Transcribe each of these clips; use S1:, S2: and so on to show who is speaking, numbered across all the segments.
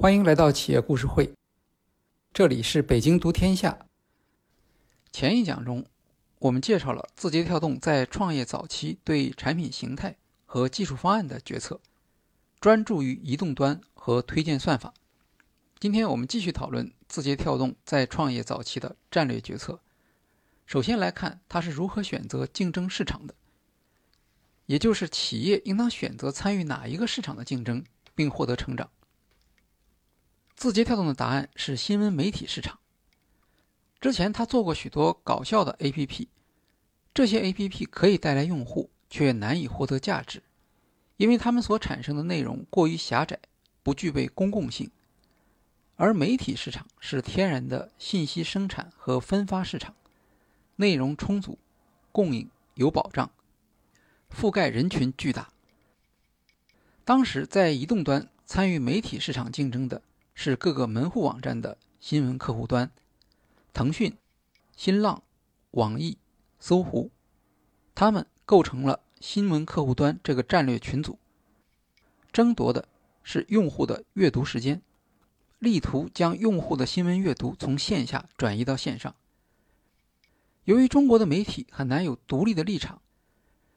S1: 欢迎来到企业故事会，这里是北京读天下。前一讲中，我们介绍了字节跳动在创业早期对产品形态和技术方案的决策，专注于移动端和推荐算法。今天我们继续讨论字节跳动在创业早期的战略决策。首先来看它是如何选择竞争市场的，也就是企业应当选择参与哪一个市场的竞争，并获得成长。字节跳动的答案是新闻媒体市场。之前他做过许多搞笑的 APP，这些 APP 可以带来用户，却难以获得价值，因为他们所产生的内容过于狭窄，不具备公共性。而媒体市场是天然的信息生产和分发市场，内容充足，供应有保障，覆盖人群巨大。当时在移动端参与媒体市场竞争的。是各个门户网站的新闻客户端，腾讯、新浪、网易、搜狐，他们构成了新闻客户端这个战略群组，争夺的是用户的阅读时间，力图将用户的新闻阅读从线下转移到线上。由于中国的媒体很难有独立的立场，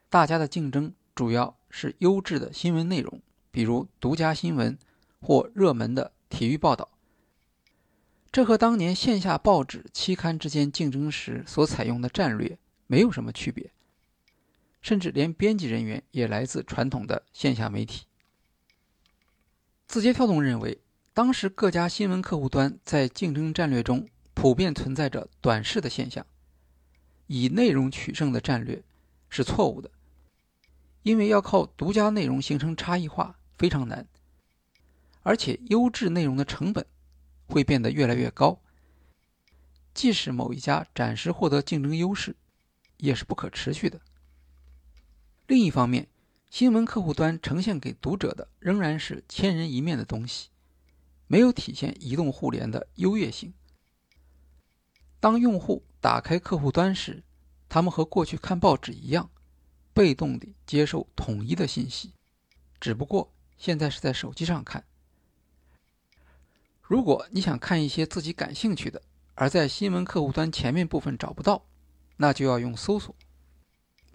S1: 大家的竞争主要是优质的新闻内容，比如独家新闻或热门的。体育报道，这和当年线下报纸、期刊之间竞争时所采用的战略没有什么区别，甚至连编辑人员也来自传统的线下媒体。字节跳动认为，当时各家新闻客户端在竞争战略中普遍存在着短视的现象，以内容取胜的战略是错误的，因为要靠独家内容形成差异化非常难。而且优质内容的成本会变得越来越高，即使某一家暂时获得竞争优势，也是不可持续的。另一方面，新闻客户端呈现给读者的仍然是千人一面的东西，没有体现移动互联的优越性。当用户打开客户端时，他们和过去看报纸一样，被动地接受统一的信息，只不过现在是在手机上看。如果你想看一些自己感兴趣的，而在新闻客户端前面部分找不到，那就要用搜索，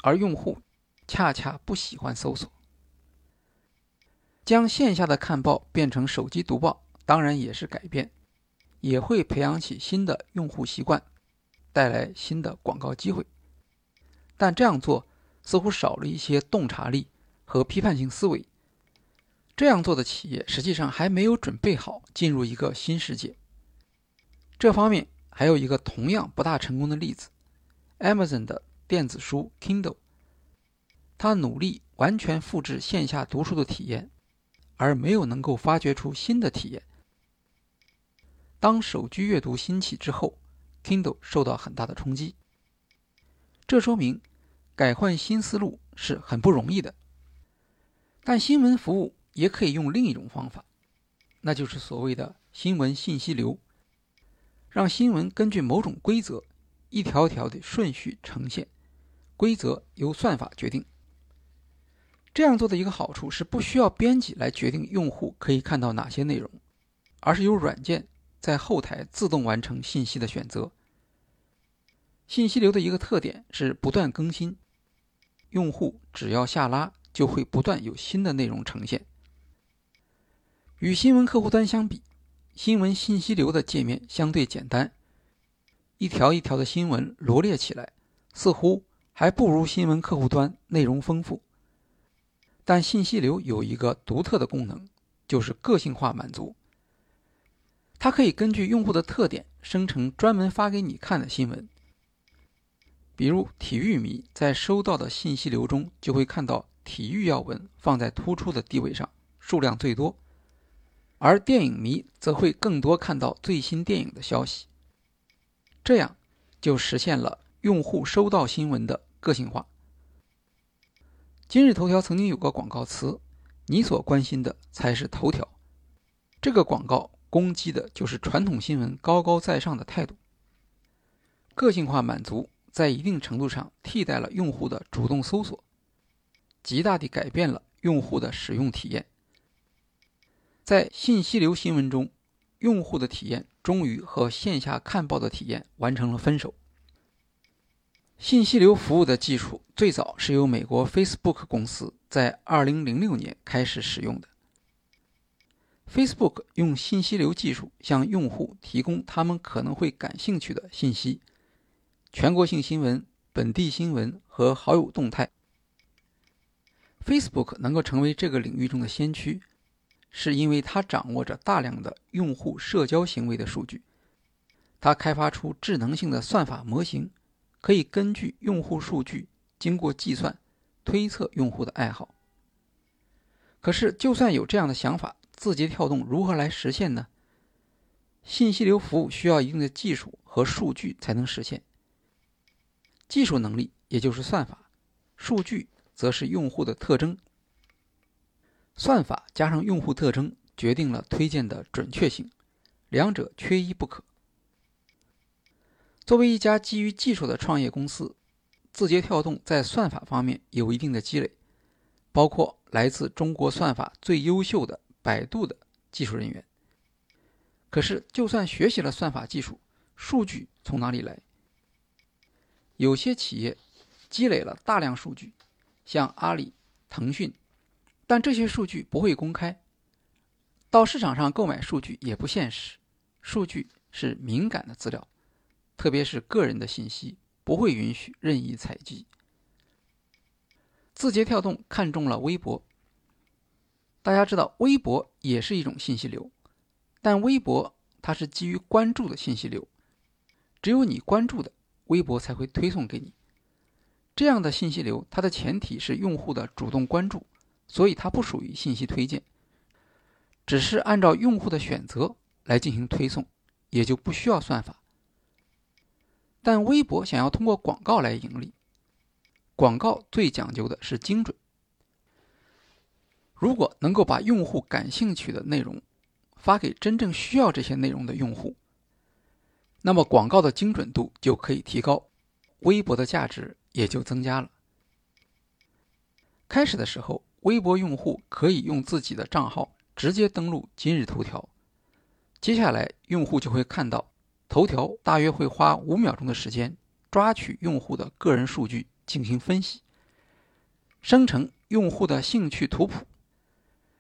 S1: 而用户恰恰不喜欢搜索。将线下的看报变成手机读报，当然也是改变，也会培养起新的用户习惯，带来新的广告机会。但这样做似乎少了一些洞察力和批判性思维。这样做的企业实际上还没有准备好进入一个新世界。这方面还有一个同样不大成功的例子：Amazon 的电子书 Kindle。他努力完全复制线下读书的体验，而没有能够发掘出新的体验。当手机阅读兴起之后，Kindle 受到很大的冲击。这说明改换新思路是很不容易的。但新闻服务。也可以用另一种方法，那就是所谓的新闻信息流，让新闻根据某种规则，一条条的顺序呈现，规则由算法决定。这样做的一个好处是不需要编辑来决定用户可以看到哪些内容，而是由软件在后台自动完成信息的选择。信息流的一个特点是不断更新，用户只要下拉，就会不断有新的内容呈现。与新闻客户端相比，新闻信息流的界面相对简单，一条一条的新闻罗列起来，似乎还不如新闻客户端内容丰富。但信息流有一个独特的功能，就是个性化满足。它可以根据用户的特点生成专门发给你看的新闻。比如，体育迷在收到的信息流中就会看到体育要闻放在突出的地位上，数量最多。而电影迷则会更多看到最新电影的消息，这样就实现了用户收到新闻的个性化。今日头条曾经有个广告词：“你所关心的才是头条。”这个广告攻击的就是传统新闻高高在上的态度。个性化满足在一定程度上替代了用户的主动搜索，极大地改变了用户的使用体验。在信息流新闻中，用户的体验终于和线下看报的体验完成了分手。信息流服务的技术最早是由美国 Facebook 公司在2006年开始使用的。Facebook 用信息流技术向用户提供他们可能会感兴趣的信息，全国性新闻、本地新闻和好友动态。Facebook 能够成为这个领域中的先驱，是因为它掌握着大量的用户社交行为的数据，它开发出智能性的算法模型。可以根据用户数据经过计算推测用户的爱好。可是，就算有这样的想法，字节跳动如何来实现呢？信息流服务需要一定的技术和数据才能实现。技术能力也就是算法，数据则是用户的特征。算法加上用户特征决定了推荐的准确性，两者缺一不可。作为一家基于技术的创业公司，字节跳动在算法方面有一定的积累，包括来自中国算法最优秀的百度的技术人员。可是，就算学习了算法技术，数据从哪里来？有些企业积累了大量数据，像阿里、腾讯，但这些数据不会公开，到市场上购买数据也不现实。数据是敏感的资料。特别是个人的信息不会允许任意采集。字节跳动看中了微博。大家知道，微博也是一种信息流，但微博它是基于关注的信息流，只有你关注的，微博才会推送给你。这样的信息流，它的前提是用户的主动关注，所以它不属于信息推荐，只是按照用户的选择来进行推送，也就不需要算法。但微博想要通过广告来盈利，广告最讲究的是精准。如果能够把用户感兴趣的内容发给真正需要这些内容的用户，那么广告的精准度就可以提高，微博的价值也就增加了。开始的时候，微博用户可以用自己的账号直接登录今日头条，接下来用户就会看到。头条大约会花五秒钟的时间抓取用户的个人数据进行分析，生成用户的兴趣图谱，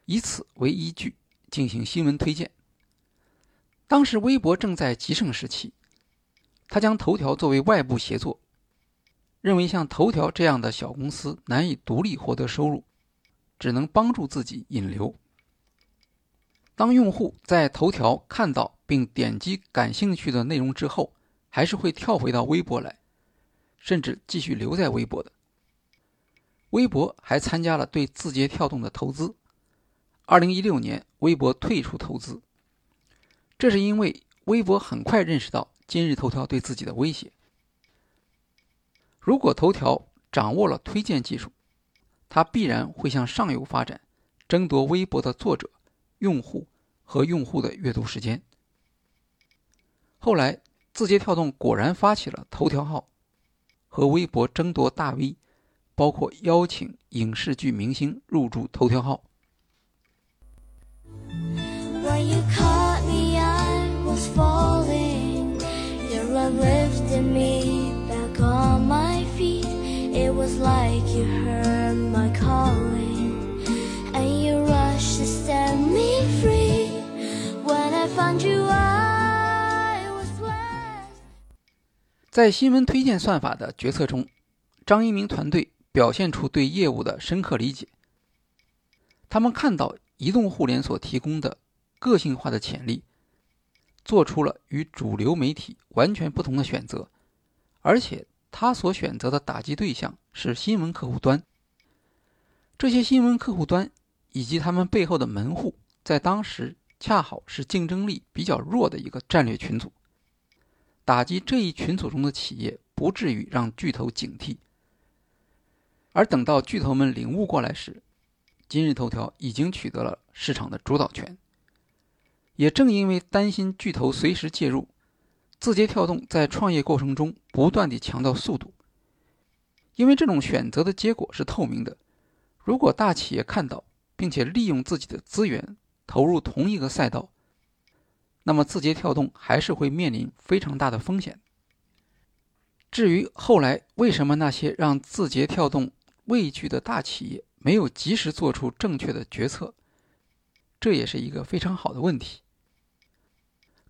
S1: 以此为依据进行新闻推荐。当时微博正在极盛时期，他将头条作为外部协作，认为像头条这样的小公司难以独立获得收入，只能帮助自己引流。当用户在头条看到并点击感兴趣的内容之后，还是会跳回到微博来，甚至继续留在微博的。微博还参加了对字节跳动的投资。二零一六年，微博退出投资，这是因为微博很快认识到今日头条对自己的威胁。如果头条掌握了推荐技术，它必然会向上游发展，争夺微博的作者。用户和用户的阅读时间。后来，字节跳动果然发起了头条号，和微博争夺大 V，包括邀请影视剧明星入驻头条号。
S2: Was like you heard my calling and you rushed to set me free. When i found you i was worse.
S1: 在新闻推荐算法的决策中张一鸣团队表现出对业务的深刻理解。他们看到移动互联所提供的个性化的潜力做出了与主流媒体完全不同的选择而且他所选择的打击对象是新闻客户端。这些新闻客户端以及他们背后的门户，在当时恰好是竞争力比较弱的一个战略群组。打击这一群组中的企业，不至于让巨头警惕。而等到巨头们领悟过来时，今日头条已经取得了市场的主导权。也正因为担心巨头随时介入，字节跳动在创业过程中不断地强调速度。因为这种选择的结果是透明的。如果大企业看到并且利用自己的资源投入同一个赛道，那么字节跳动还是会面临非常大的风险。至于后来为什么那些让字节跳动畏惧的大企业没有及时做出正确的决策，这也是一个非常好的问题。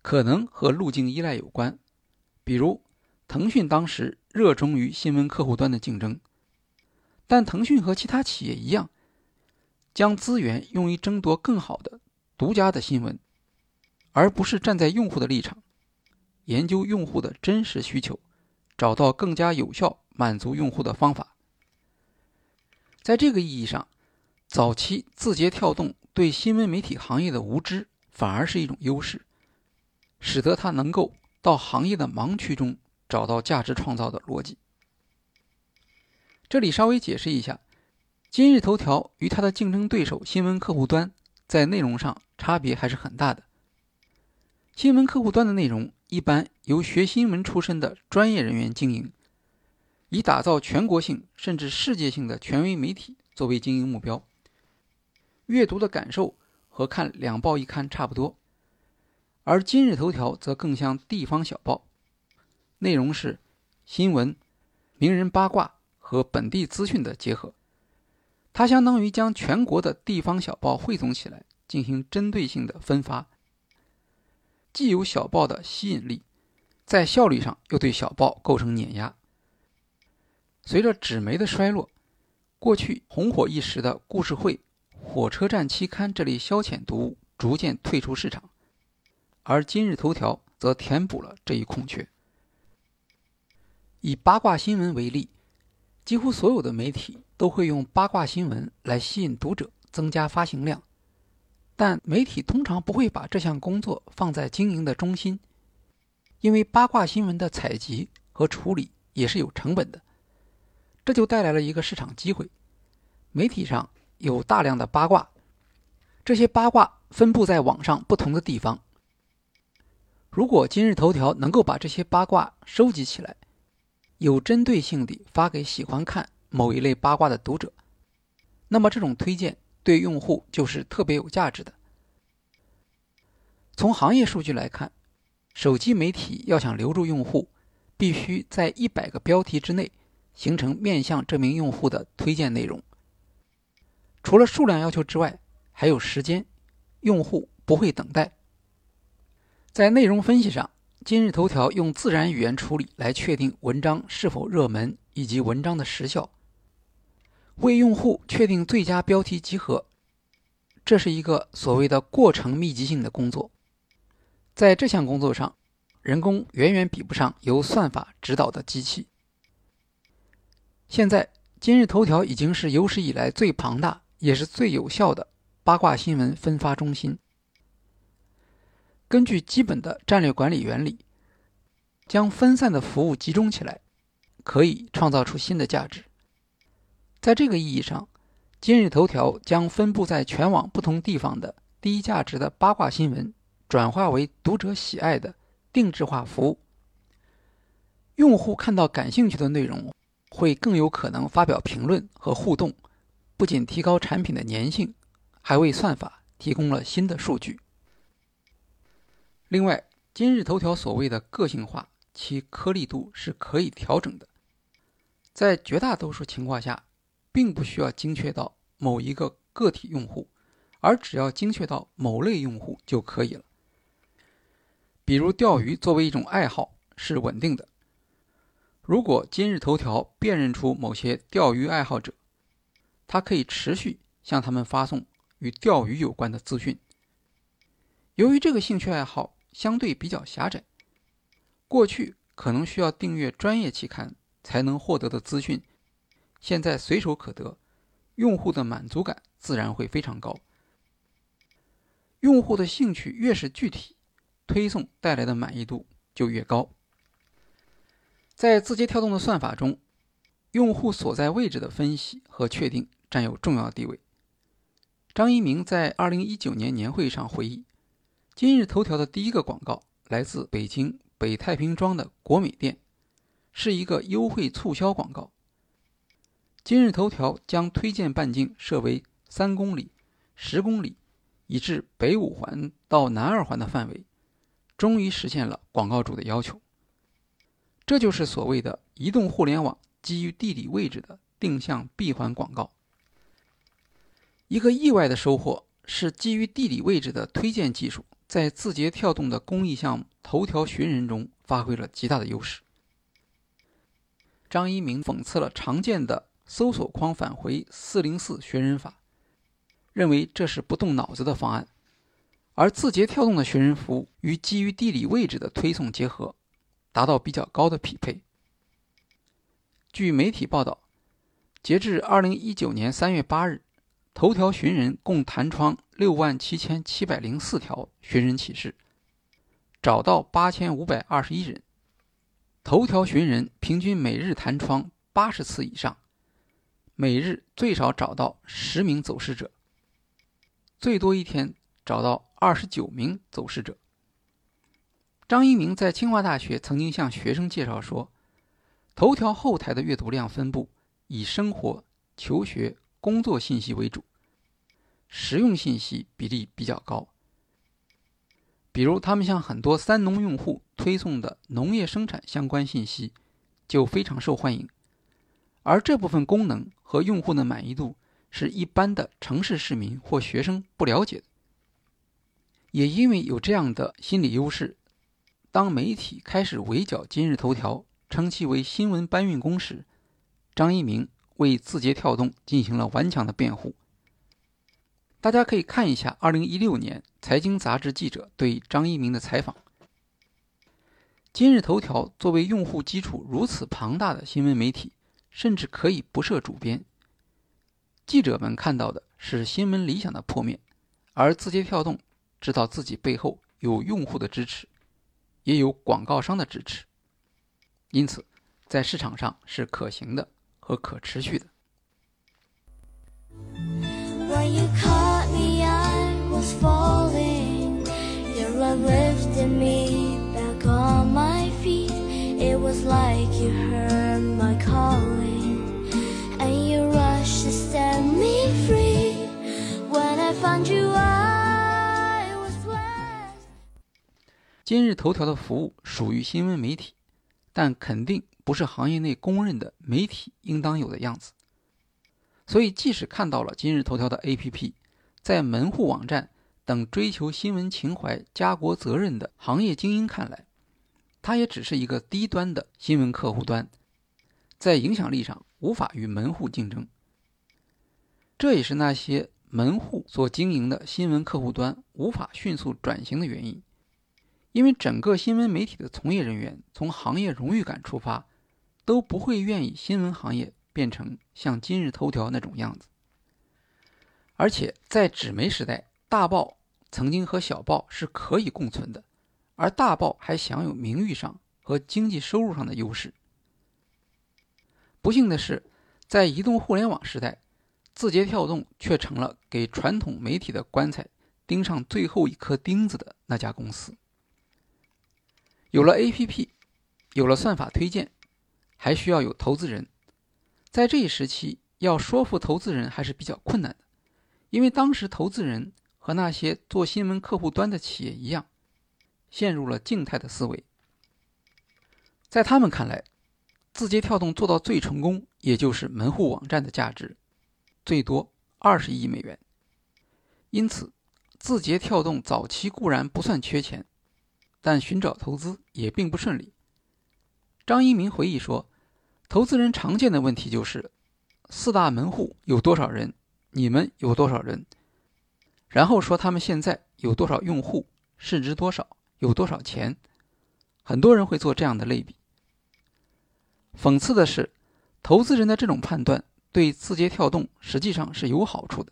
S1: 可能和路径依赖有关，比如腾讯当时热衷于新闻客户端的竞争，但腾讯和其他企业一样，将资源用于争夺更好的。独家的新闻，而不是站在用户的立场，研究用户的真实需求，找到更加有效满足用户的方法。在这个意义上，早期字节跳动对新闻媒体行业的无知反而是一种优势，使得他能够到行业的盲区中找到价值创造的逻辑。这里稍微解释一下，今日头条与它的竞争对手新闻客户端。在内容上差别还是很大的。新闻客户端的内容一般由学新闻出身的专业人员经营，以打造全国性甚至世界性的权威媒体作为经营目标。阅读的感受和看两报一刊差不多，而今日头条则更像地方小报，内容是新闻、名人八卦和本地资讯的结合。它相当于将全国的地方小报汇总起来，进行针对性的分发，既有小报的吸引力，在效率上又对小报构成碾压。随着纸媒的衰落，过去红火一时的《故事会》《火车站期刊》这类消遣读物逐渐退出市场，而今日头条则填补了这一空缺。以八卦新闻为例。几乎所有的媒体都会用八卦新闻来吸引读者，增加发行量，但媒体通常不会把这项工作放在经营的中心，因为八卦新闻的采集和处理也是有成本的。这就带来了一个市场机会：媒体上有大量的八卦，这些八卦分布在网上不同的地方。如果今日头条能够把这些八卦收集起来，有针对性地发给喜欢看某一类八卦的读者，那么这种推荐对用户就是特别有价值的。从行业数据来看，手机媒体要想留住用户，必须在一百个标题之内形成面向这名用户的推荐内容。除了数量要求之外，还有时间，用户不会等待。在内容分析上。今日头条用自然语言处理来确定文章是否热门以及文章的时效，为用户确定最佳标题集合，这是一个所谓的过程密集性的工作。在这项工作上，人工远远比不上由算法指导的机器。现在，今日头条已经是有史以来最庞大也是最有效的八卦新闻分发中心。根据基本的战略管理原理，将分散的服务集中起来，可以创造出新的价值。在这个意义上，今日头条将分布在全网不同地方的低价值的八卦新闻，转化为读者喜爱的定制化服务。用户看到感兴趣的内容，会更有可能发表评论和互动，不仅提高产品的粘性，还为算法提供了新的数据。另外，今日头条所谓的个性化，其颗粒度是可以调整的，在绝大多数情况下，并不需要精确到某一个个体用户，而只要精确到某类用户就可以了。比如钓鱼作为一种爱好是稳定的，如果今日头条辨认出某些钓鱼爱好者，它可以持续向他们发送与钓鱼有关的资讯。由于这个兴趣爱好，相对比较狭窄，过去可能需要订阅专业期刊才能获得的资讯，现在随手可得，用户的满足感自然会非常高。用户的兴趣越是具体，推送带来的满意度就越高。在字节跳动的算法中，用户所在位置的分析和确定占有重要地位。张一鸣在二零一九年年会上回忆。今日头条的第一个广告来自北京北太平庄的国美店，是一个优惠促销广告。今日头条将推荐半径设为三公里、十公里以至北五环到南二环的范围，终于实现了广告主的要求。这就是所谓的移动互联网基于地理位置的定向闭环广告。一个意外的收获是，基于地理位置的推荐技术在字节跳动的公益项目“头条寻人”中发挥了极大的优势。张一鸣讽刺了常见的搜索框返回四零四寻人法。认为这是不动脑子的方案，而字节跳动的寻人服务与基于地理位置的推送结合，达到比较高的匹配。据媒体报道，截至二零一九年三月八日，头条寻人共弹窗六万七千七百零四条寻人启事，找到八千五百二十一人。头条寻人平均每日弹窗八十次以上，每日最少找到十名走失者。最多一天找到二十九名走失者。张一鸣在清华大学曾经向学生介绍说，头条后台的阅读量分布以生活、求学、工作信息为主，实用信息比例比较高。比如，他们向很多三农用户推送的农业生产相关信息就非常受欢迎，而这部分功能和用户的满意度。是一般的城市市民或学生不了解的，也因为有这样的心理优势，当媒体开始围剿今日头条，称其为新闻搬运工时，张一鸣为字节跳动进行了顽强的辩护。大家可以看一下2016年财经杂志记者对张一鸣的采访。今日头条作为用户基础如此庞大的新闻媒体，甚至可以不设主编。记者们看到的是新闻理想的破灭，而字节跳动知道自己背后有用户的支持，也有广告商的支持，因此在市场上是可行的和可持续的。Falling. 今日头条的服务属于新闻媒体，但肯定不是行业内公认的媒体应当有的样子。所以，即使看到了今日头条的 APP，在门户网站等追求新闻情怀、家国责任的行业精英看来，它也只是一个低端的新闻客户端，在影响力上无法与门户竞争。这也是那些门户所经营的新闻客户端无法迅速转型的原因。因为整个新闻媒体的从业人员从行业荣誉感出发，都不会愿意新闻行业变成像今日头条那种样子。而且在纸媒时代，大报曾经和小报是可以共存的，而大报还享有名誉上和经济收入上的优势。不幸的是，在移动互联网时代，字节跳动却成了给传统媒体的棺材钉上最后一颗钉子的那家公司。有了 APP，有了算法推荐，还需要有投资人。在这一时期，要说服投资人还是比较困难的，因为当时投资人和那些做新闻客户端的企业一样，陷入了静态的思维。在他们看来，字节跳动做到最成功，也就是门户网站的价值最多二十亿美元。因此，字节跳动早期固然不算缺钱。但寻找投资也并不顺利。张一鸣回忆说：“投资人常见的问题就是，四大门户有多少人，你们有多少人，然后说他们现在有多少用户，市值多少，有多少钱。很多人会做这样的类比。讽刺的是，投资人的这种判断对字节跳动实际上是有好处的。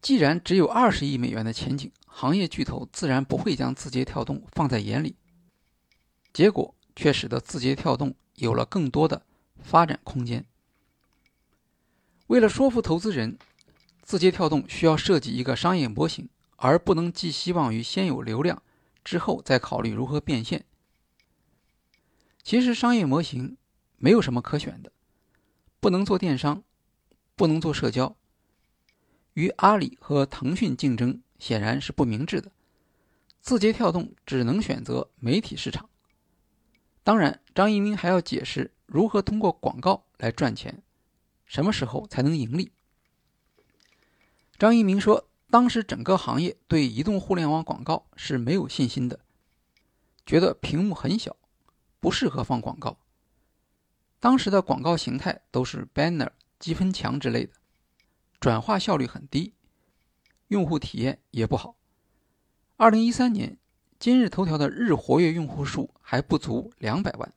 S1: 既然只有二十亿美元的前景。”行业巨头自然不会将字节跳动放在眼里，结果却使得字节跳动有了更多的发展空间。为了说服投资人，字节跳动需要设计一个商业模型，而不能寄希望于先有流量，之后再考虑如何变现。其实商业模型没有什么可选的，不能做电商，不能做社交，与阿里和腾讯竞争显然是不明智的。字节跳动只能选择媒体市场。当然，张一鸣还要解释如何通过广告来赚钱，什么时候才能盈利。张一鸣说，当时整个行业对移动互联网广告是没有信心的，觉得屏幕很小，不适合放广告。当时的广告形态都是 banner、积分墙之类的，转化效率很低，用户体验也不好。二零一三年，今日头条的日活跃用户数还不足两百万。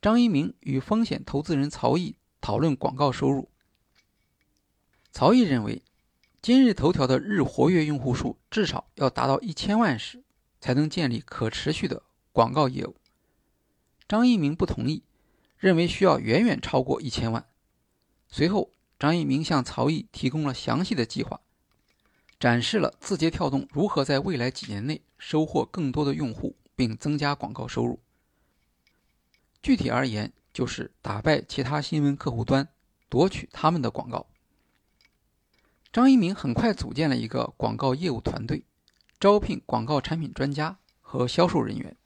S1: 张一鸣与风险投资人曹毅讨论广告收入，曹毅认为。今日头条的日活跃用户数至少要达到一千万时，才能建立可持续的广告业务。张一鸣不同意，认为需要远远超过一千万。随后，张一鸣向曹毅提供了详细的计划，展示了字节跳动如何在未来几年内收获更多的用户，并增加广告收入。具体而言，就是打败其他新闻客户端，夺取他们的广告。张一鸣很快组建了一个广告业务团队，招聘广告产品专家和销售人员。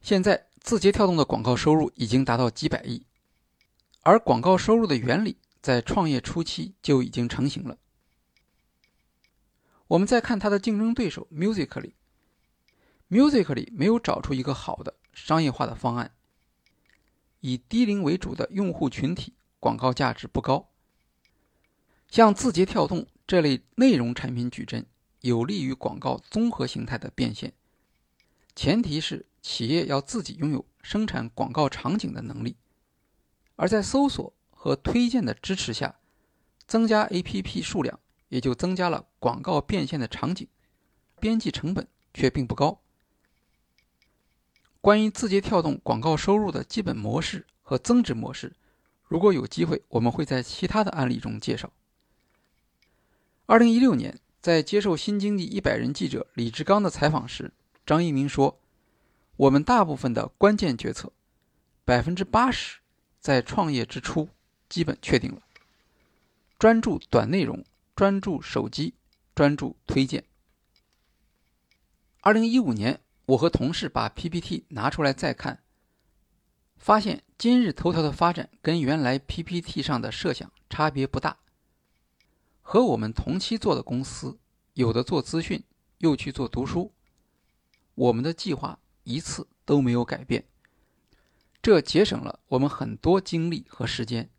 S1: 现在，字节跳动的广告收入已经达到几百亿，而广告收入的原理在创业初期就已经成型了。我们再看它的竞争对手 Musically，Musically 没有找出一个好的商业化的方案，以低龄为主的用户群体广告价值不高。像字节跳动这类内容产品矩阵，有利于广告综合形态的变现，前提是企业要自己拥有生产广告场景的能力。而在搜索和推荐的支持下，增加 APP 数量也就增加了广告变现的场景，边际成本却并不高。关于字节跳动广告收入的基本模式和增值模式，如果有机会，我们会在其他的案例中介绍。二零一六年，在接受《新经济一百人》记者李志刚的采访时，张一鸣说：“我们大部分的关键决策，百分之八十在创业之初基本确定了。专注短内容，专注手机，专注推荐。”二零一五年，我和同事把 PPT 拿出来再看，发现今日头条的发展跟原来 PPT 上的设想差别不大。和我们同期做的公司，有的做资讯，又去做读书，我们的计划一次都没有改变，这节省了我们很多精力和时间。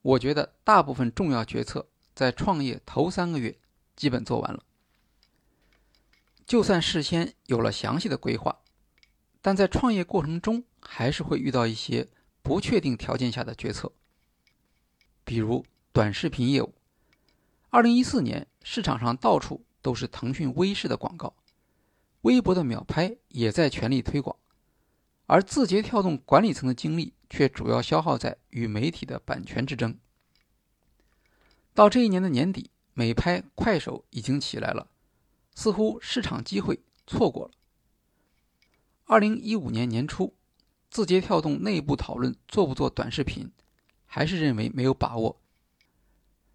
S1: 我觉得大部分重要决策在创业头三个月基本做完了。就算事先有了详细的规划，但在创业过程中还是会遇到一些不确定条件下的决策，比如短视频业务。二零一四年，市场上到处都是腾讯微视的广告，微博的秒拍也在全力推广，而字节跳动管理层的精力却主要消耗在与媒体的版权之争。到这一年的年底，美拍、快手已经起来了，似乎市场机会错过了。二零一五年年初，字节跳动内部讨论做不做短视频，还是认为没有把握，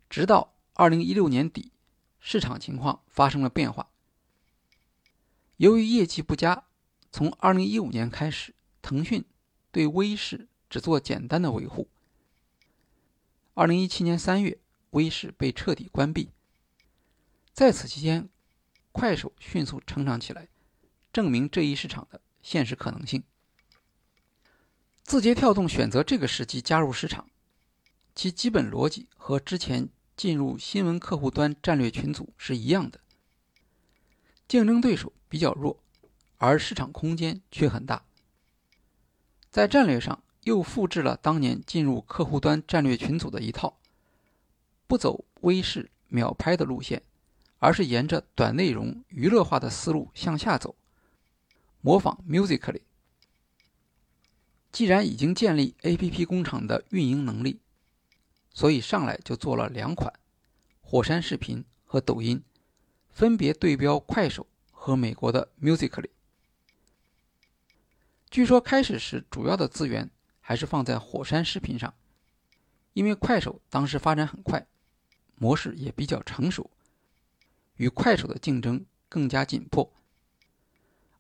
S1: 直到。二零一六年底，市场情况发生了变化。由于业绩不佳，从二零一五年开始，腾讯对微视只做简单的维护。二零一七年三月，微视被彻底关闭。在此期间，快手迅速成长起来，证明这一市场的现实可能性。字节跳动选择这个时机加入市场，其基本逻辑和之前。进入新闻客户端战略群组是一样的，竞争对手比较弱，而市场空间却很大。在战略上又复制了当年进入客户端战略群组的一套，不走微视秒拍的路线，而是沿着短内容娱乐化的思路向下走，模仿 Musically。既然已经建立 APP 工厂的运营能力。所以上来就做了两款，火山视频和抖音，分别对标快手和美国的 Musically。据说开始时主要的资源还是放在火山视频上，因为快手当时发展很快，模式也比较成熟，与快手的竞争更加紧迫。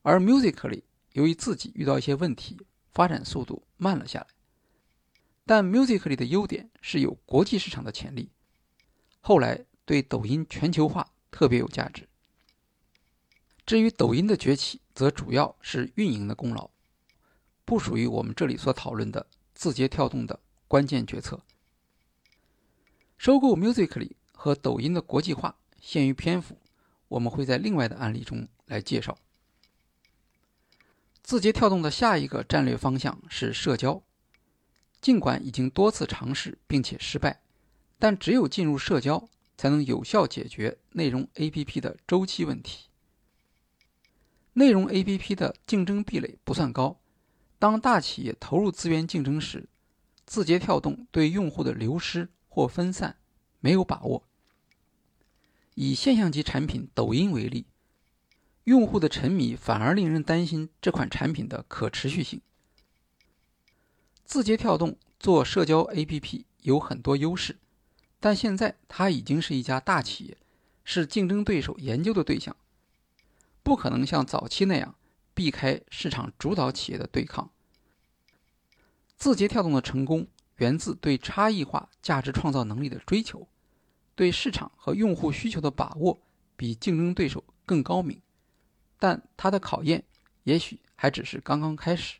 S1: 而 Musically 由于自己遇到一些问题，发展速度慢了下来。但 Musically 的优点是有国际市场的潜力，后来对抖音全球化特别有价值。至于抖音的崛起，则主要是运营的功劳，不属于我们这里所讨论的字节跳动的关键决策。收购 Musically 和抖音的国际化，限于篇幅，我们会在另外的案例中来介绍。字节跳动的下一个战略方向是社交，尽管已经多次尝试并且失败，但只有进入社交，才能有效解决内容 APP 的周期问题。内容 APP 的竞争壁垒不算高，当大企业投入资源竞争时，字节跳动对用户的流失或分散没有把握。以现象级产品抖音为例，用户的沉迷反而令人担心这款产品的可持续性。字节跳动做社交 APP 有很多优势，但现在它已经是一家大企业，是竞争对手研究的对象。不可能像早期那样避开市场主导企业的对抗。字节跳动的成功源自对差异化价值创造能力的追求，对市场和用户需求的把握比竞争对手更高明。但它的考验也许还只是刚刚开始。